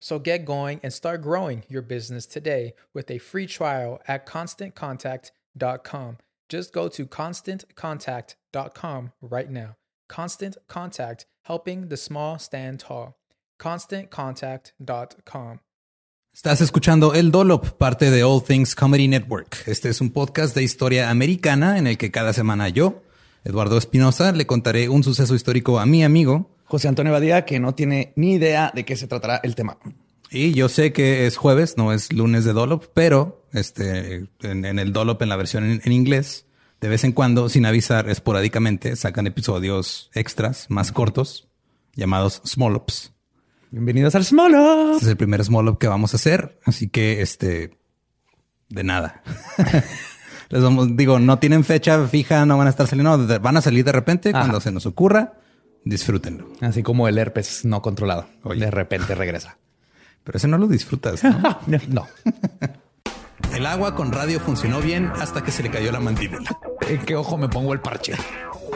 So get going and start growing your business today with a free trial at constantcontact.com. Just go to constantcontact.com right now. Constant Contact, helping the small stand tall. ConstantContact.com. Estás escuchando El Dolop, parte de All Things Comedy Network. Este es un podcast de historia americana en el que cada semana yo, Eduardo Espinosa, le contaré un suceso histórico a mi amigo José Antonio Badía, que no tiene ni idea de qué se tratará el tema. Y yo sé que es jueves, no es lunes de Dolop, pero este, en, en el Dolop, en la versión en, en inglés, de vez en cuando, sin avisar, esporádicamente, sacan episodios extras más cortos llamados Smallops. Bienvenidos al Small Up. Este es el primer Smallop que vamos a hacer, así que este, de nada. Les vamos, digo, no tienen fecha fija, no van a estar saliendo, van a salir de repente Ajá. cuando se nos ocurra. Disfrútenlo. Así como el herpes no controlado. Oye. De repente regresa. Pero ese no lo disfrutas, ¿no? no. El agua con radio funcionó bien hasta que se le cayó la mandíbula. ¿En qué ojo me pongo el parche?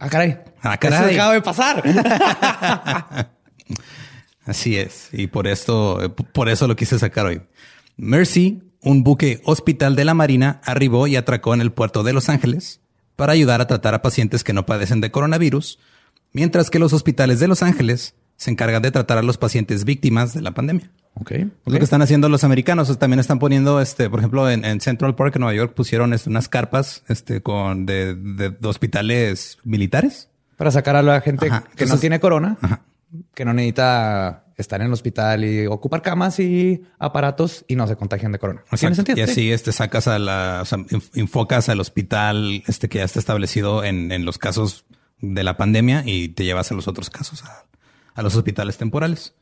Ah, caray. Ah, caray. Eso acaba de pasar. Así es. Y por esto, por eso lo quise sacar hoy. Mercy, un buque hospital de la Marina, arribó y atracó en el puerto de Los Ángeles para ayudar a tratar a pacientes que no padecen de coronavirus, mientras que los hospitales de Los Ángeles se encargan de tratar a los pacientes víctimas de la pandemia. Ok. Lo que están haciendo los americanos también están poniendo, este, por ejemplo, en, en Central Park, en Nueva York, pusieron este, unas carpas, este, con de, de- de hospitales militares. Para sacar a la gente Ajá. que no tiene corona. Ajá. que no necesita estar en el hospital y ocupar camas y aparatos y no se contagian de corona. ¿Tiene Exacto. sentido? Y Sí. así este, sacas a la, o sea, enfocas al hospital este que ya está establecido en, en los casos de la pandemia y te llevas a los otros casos a, a los hospitales temporales.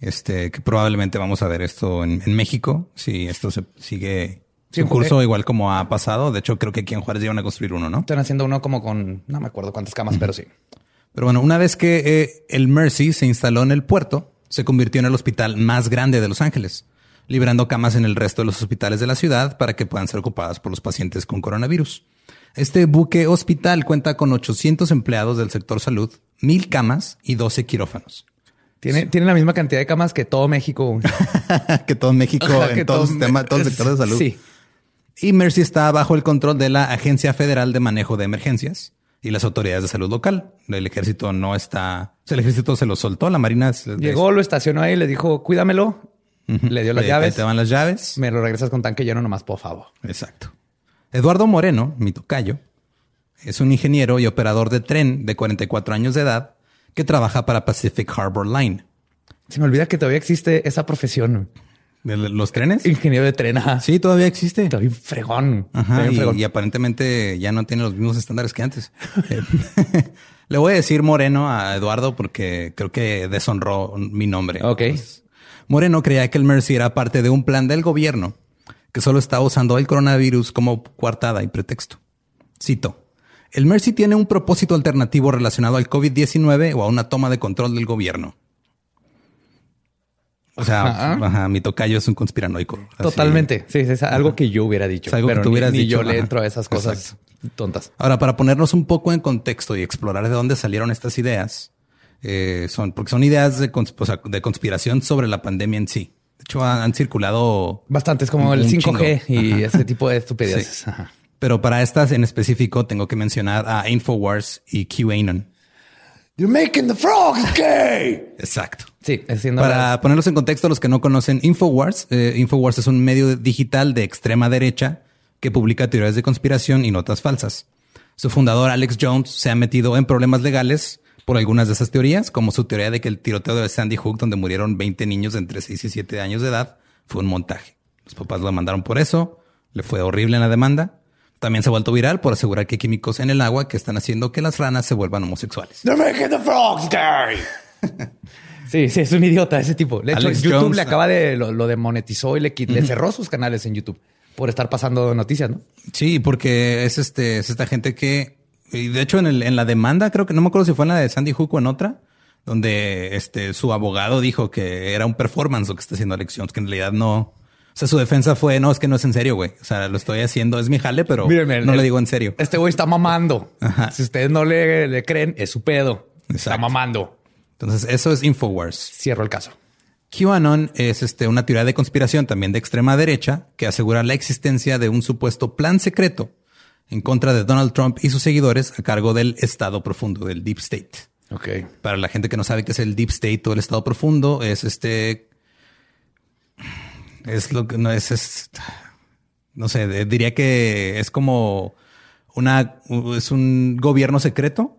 Este, que probablemente vamos a ver esto en, en México si esto se sigue Sí, curso igual como ha pasado. De hecho, creo que aquí en Juárez llevan a construir uno, ¿no? Están haciendo uno como con, no me acuerdo cuántas camas, pero sí. Pero bueno, una vez que eh, el Mercy se instaló en el puerto, se convirtió en el hospital más grande de Los Ángeles, librando camas en el resto de los hospitales de la ciudad para que puedan ser ocupadas por los pacientes con coronavirus. Este buque hospital cuenta con 800 empleados del sector salud, 1000 camas y 12 quirófanos. Tiene, tiene la misma cantidad de camas que todo México. que todo México, en que todo, el todo- sistema, todo el sector de salud. Sí. Y Mercy está bajo el control de la Agencia Federal de Manejo de Emergencias y las autoridades de salud local. El ejército no está, o sea, el ejército se lo soltó, la marina Llegó, lo estacionó ahí, le dijo, cuídamelo. Le dio las llaves. Te van las llaves. Me lo regresas con tanque lleno nomás, por favor. Exacto. Eduardo Moreno, mi tocayo, es un ingeniero y operador de tren de 44 años de edad que trabaja para Pacific Harbor Line. Se me olvida que todavía existe esa profesión. ¿De los trenes? Ingeniero de tren. ajá. Sí, todavía existe. Está bien fregón. Ajá, bien y, fregón. y aparentemente ya no tiene los mismos estándares que antes. Le voy a decir Moreno a Eduardo porque creo que deshonró mi nombre. Ok. Moreno creía que el Mercy era parte de un plan del gobierno que solo estaba usando el coronavirus como coartada y pretexto. Cito. El Mercy tiene un propósito alternativo relacionado al COVID-19 o a una toma de control del gobierno. O sea, Ajá. ajá, mi tocayo es un conspiranoico. Así. Totalmente. Sí, es algo que yo hubiera dicho. Es algo que tú ni- hubieras ni, dicho, yo le entro a esas cosas tontas. Ahora, para ponernos un poco en contexto y explorar de dónde salieron estas ideas, eh, son porque son ideas de, cons- o sea, de conspiración sobre la pandemia en sí. De hecho, han, han circulado Bastante. Es como el 5G chingo. y ese tipo de estupideces. Sí. Ajá. Pero para estas en específico tengo que mencionar a Infowars y QAnon. You're making the frogs gay. Exacto. Sí, haciendo Para ponerlos en contexto, los que no conocen Infowars, eh, Infowars es un medio digital de extrema derecha que publica teorías de conspiración y notas falsas. Su fundador, Alex Jones, se ha metido en problemas legales por algunas de esas teorías, como su teoría de que el tiroteo de Sandy Hook, donde murieron 20 niños de entre 6 y 7 años de edad, fue un montaje. Los papás lo mandaron por eso, le fue horrible en la demanda. También se ha vuelto viral por asegurar que hay químicos en el agua que están haciendo que las ranas se vuelvan homosexuales. They're making the frogs gay. Sí, sí, es un idiota ese tipo. De hecho, Alex YouTube Jones, le acaba de lo, lo demonetizó y le, cerró sus canales en YouTube por estar pasando noticias, ¿no? Sí, porque es este, es esta gente que, y de hecho en, el, en la demanda, creo que no me acuerdo si fue en la de Sandy Hook o en otra, donde este, su abogado dijo que era un performance lo que está haciendo Alex Jones, que en realidad no. O sea, su defensa fue, no, es que no es en serio, güey. O sea, lo estoy haciendo, es mi jale, pero no el- le digo en serio. Este güey está mamando. Ajá. Si ustedes no le, le creen, es su pedo. Está mamando. Entonces, eso es Infowars. Cierro el caso. QAnon es este, una teoría de conspiración también de extrema derecha que asegura la existencia de un supuesto plan secreto en contra de Donald Trump y sus seguidores a cargo del Estado profundo, del Deep State. Ok. Para la gente que no sabe qué es el Deep State o el Estado profundo, es este. Es lo que no es. es- no sé, diría que es como una. Es un gobierno secreto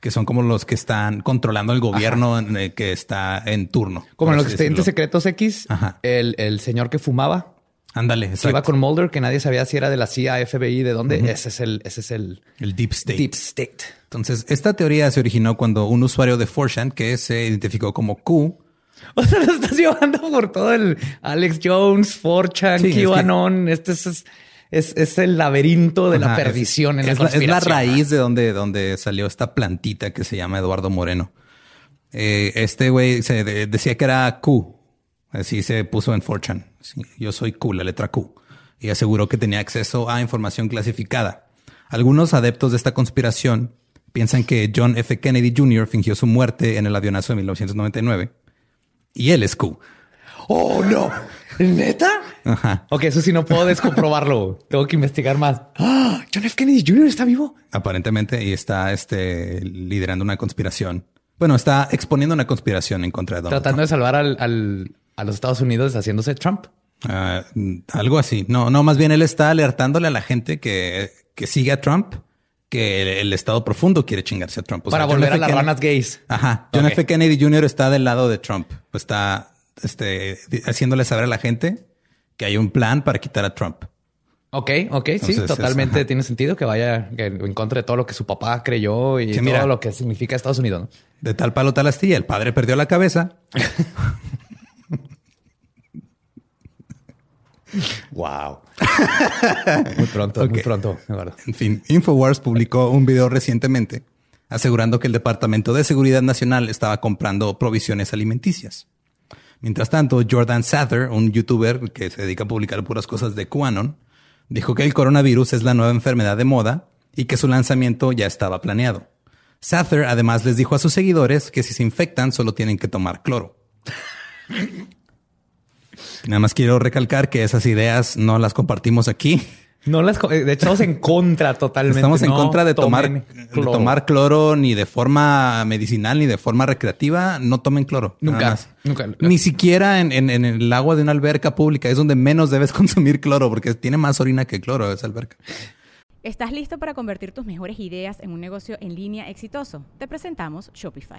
que son como los que están controlando el gobierno en el que está en turno. Como en los expedientes secretos X, Ajá. el, el señor que fumaba, Ándale, que exacto. iba con Mulder, que nadie sabía si era de la CIA, FBI, de dónde. Ese es el, ese es el el Deep State. Deep State. Entonces, esta teoría se originó cuando un usuario de 4chan que se identificó como Q O sea, lo estás llevando por todo el Alex Jones, 4chan, Sí, es que- QAnon. Este es, es, es, es el laberinto de la Ajá, es- perdición en la es, la, es la conspiración. raíz de donde, donde salió esta plantita que se llama Eduardo Moreno. Eh, este güey se de- decía que era Q. Así se puso en 4chan. Sí, yo soy Q, la letra Q. Y aseguró que tenía acceso a información clasificada. Algunos adeptos de esta conspiración piensan que John F. Kennedy Jr. fingió su muerte en el avionazo de 1999. Y él es Q. Oh, no. ¿Neta? Ajá. Ok, eso sí no puedo descomprobarlo. Tengo que investigar más. ¡Ah! John F. Kennedy Jr. está vivo. Aparentemente, y está este, liderando una conspiración. Bueno, está exponiendo una conspiración en contra de Donald Tratando de salvar al, al- a los Estados Unidos haciéndose Trump. Ah, mm, algo así. No, no, más bien él está alertándole a la gente que, que sigue a Trump, que el, el Estado profundo quiere chingarse a Trump. O sea, Para volver a las ranas gays. Ajá. John. F. Kennedy Jr. está del lado de Trump. Pues está este, haciéndole saber a la gente que hay un plan para quitar a Trump. Ok, ok, sí, Entonces, totalmente tiene sentido que vaya en contra de todo lo que su papá creyó y Sí, todo mira. lo que significa Estados Unidos. ¿no? De tal palo tal astilla, el padre perdió la cabeza. Wow. muy pronto, muy pronto. En fin, Infowars publicó un video recientemente asegurando que el Departamento de Seguridad Nacional estaba comprando provisiones alimenticias. Mientras tanto, Jordan Sather, un youtuber que se dedica a publicar puras cosas de QAnon, dijo que el coronavirus es la nueva enfermedad de moda y que su lanzamiento ya estaba planeado. Sather además les dijo a sus seguidores que si se infectan solo tienen que tomar cloro. Nada más quiero recalcar que esas ideas no las compartimos aquí. No las, eh, de hecho, estamos en contra totalmente. Estamos en No contra de tomar, tomen de cloro. tomar cloro ni de forma medicinal ni de forma recreativa. No tomen cloro. Nunca, nada más. nunca. Ni siquiera en, en- en el agua de una alberca pública es donde menos debes consumir cloro porque tiene más orina que cloro esa alberca. ¿Estás listo para convertir tus mejores ideas en un negocio en línea exitoso? Te presentamos Shopify.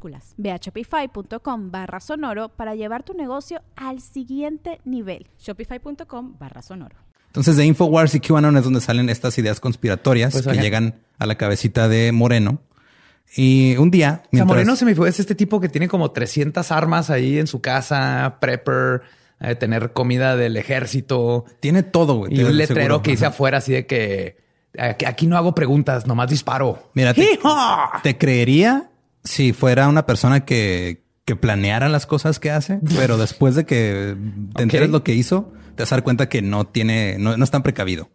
Ve a shopify.com barra sonoro para llevar tu negocio al siguiente nivel. Shopify.com barra sonoro. Entonces de Infowars y QAnon es donde salen estas ideas conspiratorias Pues, que llegan a la cabecita de Moreno. Y un día, O sea, mientras- Moreno se me fue. Es este tipo que tiene como 300 armas ahí en su casa, prepper, eh, tener comida del ejército tiene todo, güey. y un letrero que dice Ajá. afuera así de que aquí no hago preguntas, nomás disparo. Mira, te creería si fuera una persona que, que planeara las cosas que hace, pero después de que te enteres Ok. lo que hizo, te vas a dar cuenta que no tiene, no, no es tan precavido.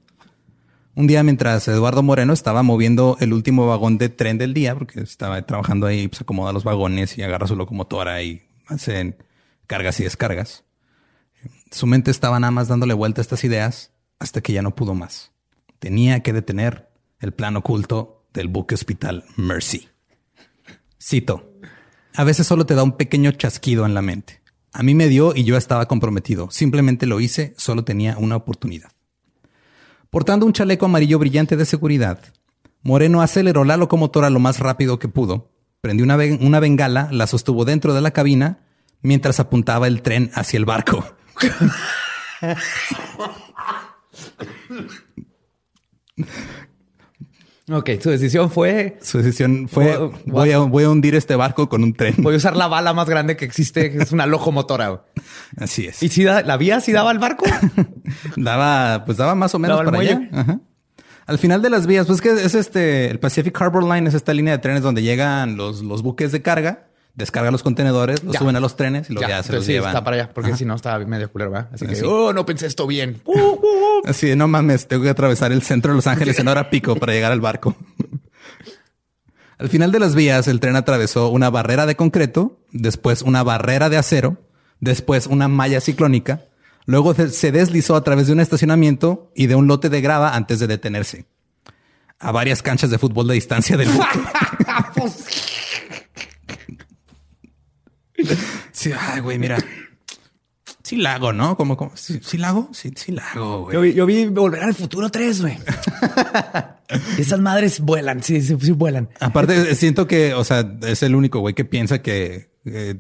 Un día mientras Eduardo Moreno estaba moviendo el último vagón de tren del día, porque estaba trabajando ahí, pues acomoda los vagones y agarra su locomotora y hacen cargas y descargas. Su mente estaba nada más dándole vuelta a estas ideas hasta que ya no pudo más. Tenía que detener el plan oculto del buque hospital Mercy. Cito. A veces solo te da un pequeño chasquido en la mente. A mí me dio y yo estaba comprometido. Simplemente lo hice, solo tenía una oportunidad. Portando un chaleco amarillo brillante de seguridad, Moreno aceleró la locomotora lo más rápido que pudo, prendió una, una bengala, la sostuvo dentro de la cabina, mientras apuntaba el tren hacia el barco. Ok, su decisión fue Su decisión fue, Voy- voy a, voy a hundir este barco con un tren. voy a usar la bala más grande que existe, que es una locomotora. Así es. ¿Y si da- la vía si daba al barco? Daba, pues daba más o menos para allá. Ajá. Al final de las vías, pues que es este, el Pacific Harbor Line es esta línea de trenes donde llegan los, los buques de carga, descargan los contenedores, los Ya. suben a los trenes y luego Ya, ya, se entonces los sí, llevan. está para allá, porque Ajá. si no estaba medio culero, ¿verdad? Así que, Sí. oh, no pensé esto bien. Así de no mames, tengo que atravesar el centro de Los Ángeles en hora pico para llegar al barco. al final de las vías, el tren atravesó una barrera de concreto, después una barrera de acero, después una malla ciclónica, luego se- se deslizó a través de un estacionamiento y de un lote de grava antes de detenerse. A varias canchas de fútbol de distancia del buque. Sí, ay, güey, mira. Sí la hago, ¿no? Como, como, sí, sí la hago, sí, sí la hago, güey. Yo vi, yo vi Volver al Futuro 3, güey. Esas madres vuelan, sí, sí, sí vuelan. Aparte, siento que, o sea, es el único güey que piensa que eh,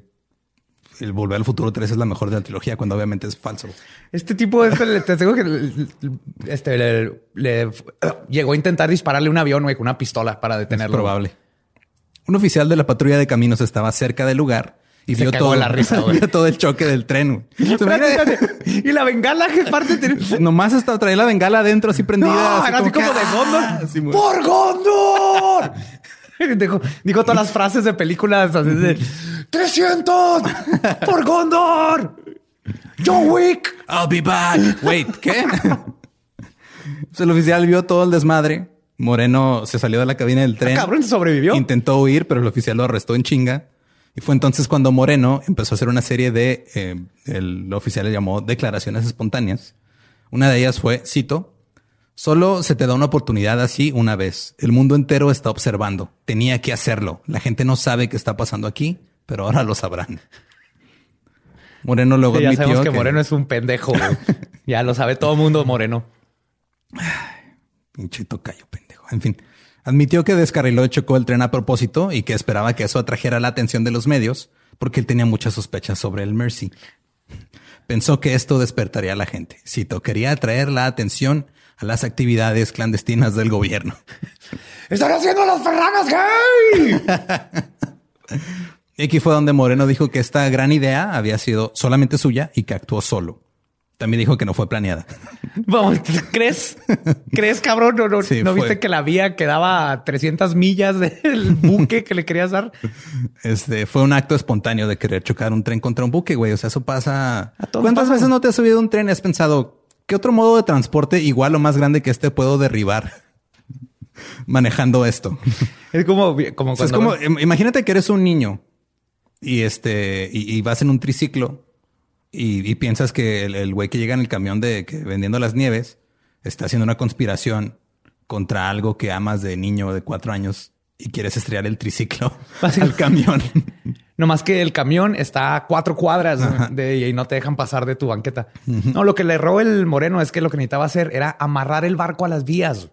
el Volver al Futuro 3 es la mejor de la trilogía, cuando obviamente es falso. Este tipo, este, le- te digo que este, le, le- llegó a intentar dispararle un avión, güey, con una pistola para Es detenerlo. probable. Un oficial de la patrulla de caminos estaba cerca del lugar y Se vio cagó todo, la risa, güey. vio todo el choque del tren. güey. Y la bengala, ¿qué parte tiene? Nomás hasta traer la bengala adentro así prendida. No, así como de que, Gondor. ¡ah! Así, güey. ¡Por Gondor! dijo, dijo todas las frases de películas así de ¡300! ¡Por Gondor! ¡John Wick! I'll be back. Wait, ¿qué? Pues el oficial vio todo el desmadre. Moreno se salió de la cabina del tren. Cabrón, sobrevivió. Intentó huir, pero el oficial lo arrestó en chinga. Y fue entonces cuando Moreno empezó a hacer una serie de, eh, el oficial le llamó declaraciones espontáneas. Una de ellas fue, cito, solo se te da una oportunidad así una vez. El mundo entero está observando. Tenía que hacerlo. La gente no sabe qué está pasando aquí, pero ahora lo sabrán. Moreno luego Sí, ya admitió sabemos que, Moreno es un pendejo. ya lo sabe todo el mundo, Moreno. Pinche tocayo pendejo. En fin, admitió que descarriló y chocó el tren a propósito y que esperaba que eso atrajera la atención de los medios porque él tenía muchas sospechas sobre el Mercy. Pensó que esto despertaría a la gente. Cito, quería atraer la atención a las actividades clandestinas del gobierno. ¡Están haciendo las ferragas gay! Y aquí fue donde Moreno dijo que esta gran idea había sido solamente suya y que actuó solo. También dijo que no fue planeada. Vamos, ¿crees? ¿Crees, cabrón? ¿No, no, Sí, ¿no viste que la vía quedaba a 300 millas del buque que le querías dar? Este fue un acto espontáneo de querer chocar un tren contra un buque, güey. O sea, eso pasa. A ¿Cuántas pasa, veces no te has subido un tren y has pensado qué otro modo de transporte igual o más grande que este puedo derribar manejando esto? Es como, como O sea, es cuando- como im- imagínate que eres un niño y este y, y vas en un triciclo y, y piensas que el güey que llega en el camión de que vendiendo las nieves está haciendo una conspiración contra algo que amas de niño de cuatro años y quieres estrellar el triciclo al camión. No más que el camión está a cuatro cuadras de, y no te dejan pasar de tu banqueta. No, lo que le erró el moreno es que lo que necesitaba hacer era amarrar el barco a las vías.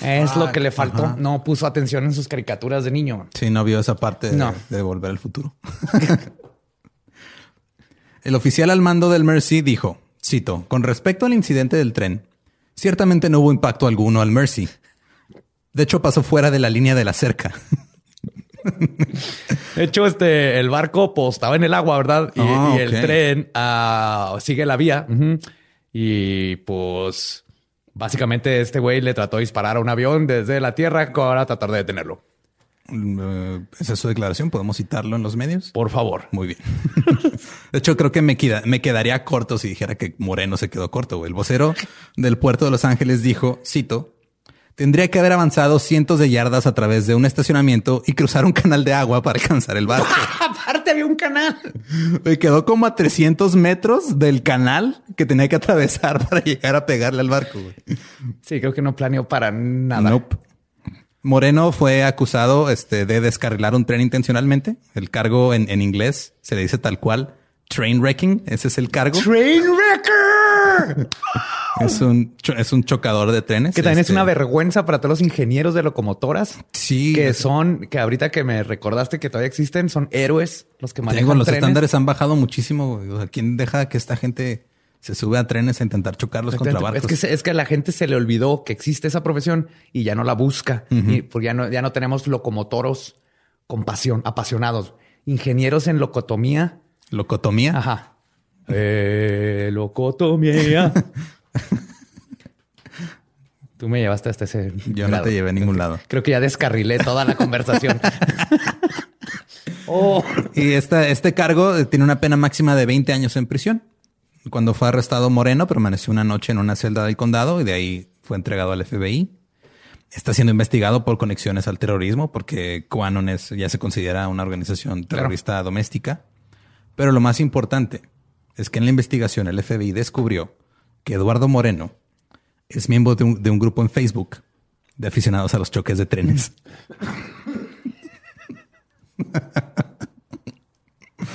es lo que le faltó. No puso atención en sus caricaturas de niño. Sí, no vio esa parte de, de Volver al Futuro. el oficial al mando del Mercy dijo, cito, con respecto al incidente del tren, ciertamente no hubo impacto alguno al Mercy. De hecho, pasó fuera de la línea de la cerca. De hecho, este, el barco pues, estaba en el agua, ¿verdad? Y, Ah, y el tren ah, sigue la vía. Y pues básicamente este güey le trató de disparar a un avión desde la tierra para tratar de detenerlo. Eh, Esa es su declaración. ¿Podemos citarlo en los medios? Por favor. Muy bien. De hecho, creo que me, queda- me quedaría corto si dijera que Moreno se quedó corto. El vocero del puerto de Los Ángeles dijo, cito, tendría que haber avanzado cientos de yardas a través de un estacionamiento y cruzar un canal de agua para alcanzar el barco. Aparte había un canal. Me quedó como a 300 metros del canal que tenía que atravesar para llegar a pegarle al barco. güey. Sí, creo que no planeó para nada. Nope. Moreno fue acusado este, de descarrilar un tren intencionalmente. El cargo en, en inglés se le dice tal cual train wrecking. Ese es el cargo. Trainwrecker. Es un, es un chocador de trenes. Que también es Este, una vergüenza para todos los ingenieros de locomotoras. Sí. Que son, que ahorita que me recordaste que todavía existen, son héroes los que manejan digo, los trenes. estándares han bajado muchísimo. güey. O sea, ¿quién deja que esta gente se sube a trenes a intentar chocarlos contra barcos? Es que, se- es que a la gente se le olvidó que existe esa profesión y ya no la busca. Y porque ya no, ya no tenemos locomotoros con pasión, apasionados. Ingenieros en locotomía. Locotomía. Ajá. Eh, locotomía. Tú me llevaste hasta ese. Yo no te llevé a ningún lado. Creo que ya descarrilé toda la conversación. oh. Y esta, este cargo tiene una pena máxima de 20 años en prisión. Cuando fue arrestado Moreno, permaneció una noche en una celda del condado y de ahí fue entregado al FBI. Está siendo investigado por conexiones al terrorismo porque QAnon es, ya se considera una organización terrorista doméstica. Pero lo más importante es que en la investigación el FBI descubrió que Eduardo Moreno es miembro de un, de un grupo en Facebook de aficionados a los choques de trenes.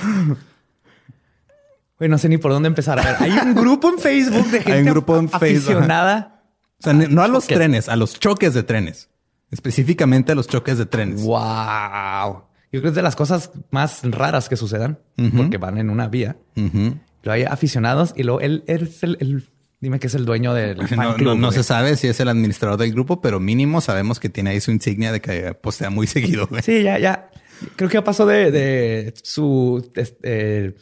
Güey, no sé ni por dónde empezar. A ver, hay un grupo en Facebook de gente Hay un grupo en Facebook, aficionada. O sea, no a los trenes, a los choques de trenes. Específicamente a los choques de trenes. Wow. Yo creo que es de las cosas más raras que sucedan porque van en una vía. Lo hay aficionados y luego él es el, el- dime que es el dueño del fan No, club. no- se sabe si es el administrador del grupo, pero mínimo sabemos que tiene ahí su insignia de que postea muy seguido. güey. Sí, ya, ya. Creo que ya pasó de, de su este,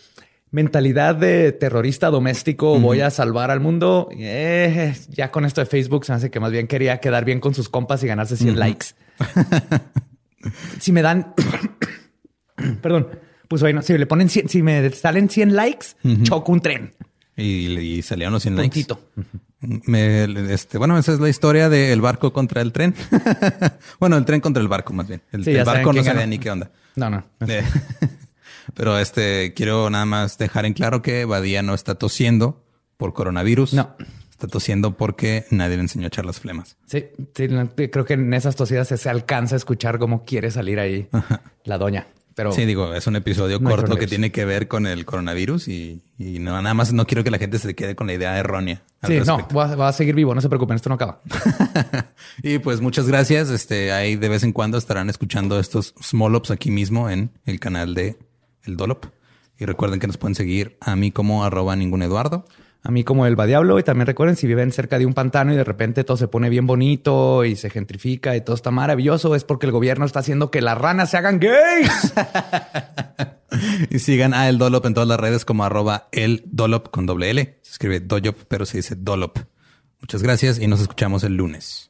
mentalidad de terrorista doméstico, voy a salvar al mundo. Eh, ya con esto de Facebook se hace que más bien quería quedar bien con sus compas y ganarse 100 likes. si me dan, perdón, pues bueno, si le ponen 100, si me salen 100 likes, choco un tren. Y, y salieron los 100 likes. Puntito. Me, este, bueno, esa es la historia del barco contra el tren. bueno, el tren contra el barco, más bien. El, Sí, el barco no sabía ni qué onda. No, no. Pero este, quiero nada más dejar en claro que Badía no está tosiendo por coronavirus. No. Está tosiendo porque nadie le enseñó a echar las flemas. Sí, sí, creo que en esas tosidas se, alcanza a escuchar cómo quiere salir ahí la doña. Pero Sí, digo, es un episodio No corto que tiene que ver con el coronavirus y, y no, nada más no quiero que la gente se quede con la idea errónea. sí, no, va, va a seguir vivo, no se preocupen, esto no acaba. y pues muchas gracias. Este, ahí de vez en cuando estarán escuchando estos small ups aquí mismo en el canal de El Dolop. Y recuerden que nos pueden seguir a mí como arroba ningún Eduardo. A mí como el va diablo y también recuerden si viven cerca de un pantano y de repente todo se pone bien bonito y se gentrifica y todo está maravilloso es porque el gobierno está haciendo que las ranas se hagan gays. Y sigan a El Dolop en todas las redes como arroba El Dolop con doble L. Se escribe Doyop, pero se dice Dolop. Muchas gracias y nos escuchamos el lunes.